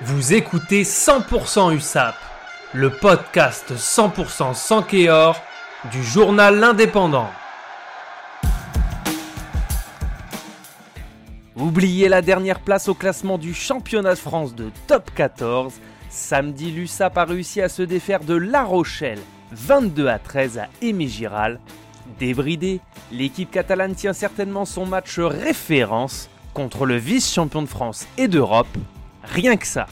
Vous écoutez 100% USAP, le podcast 100% sans Kéor du journal L'Indépendant. Oubliez la dernière place au classement du championnat de France de top 14. Samedi, l'USAP a réussi à se défaire de La Rochelle, 22 à 13 à Aimé Giral. Débridé, l'équipe catalane tient certainement son match référence contre le vice-champion de France et d'Europe. Rien que ça.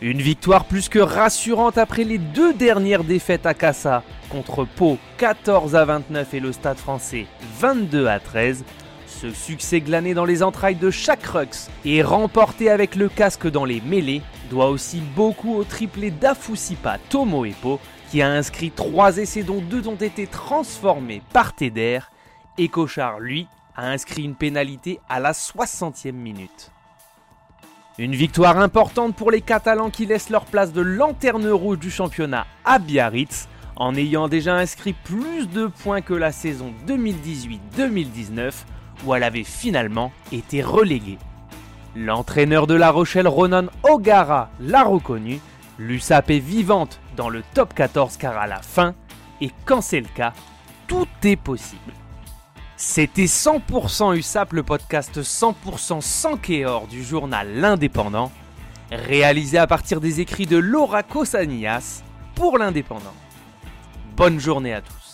Une victoire plus que rassurante après les deux dernières défaites à Cassa contre Pau 14 à 29 et le Stade français 22 à 13. Ce succès glané dans les entrailles de chaque Rux et remporté avec le casque dans les mêlées doit aussi beaucoup au triplé d'Afusipa Tomo Epo qui a inscrit 3 essais dont deux ont été transformés par Teder et Cochard lui a inscrit une pénalité à la 60e minute. Une victoire importante pour les Catalans qui laissent leur place de lanterne rouge du championnat à Biarritz en ayant déjà inscrit plus de points que la saison 2018-2019 où elle avait finalement été reléguée. L'entraîneur de La Rochelle, Ronan O'Gara, l'a reconnu, l'USAP est vivante dans le top 14 car à la fin, et quand c'est le cas, tout est possible. C'était 100% USAP, le podcast 100% sans Kéor du journal L'Indépendant, réalisé à partir des écrits de Laura Cosanillas pour L'Indépendant. Bonne journée à tous.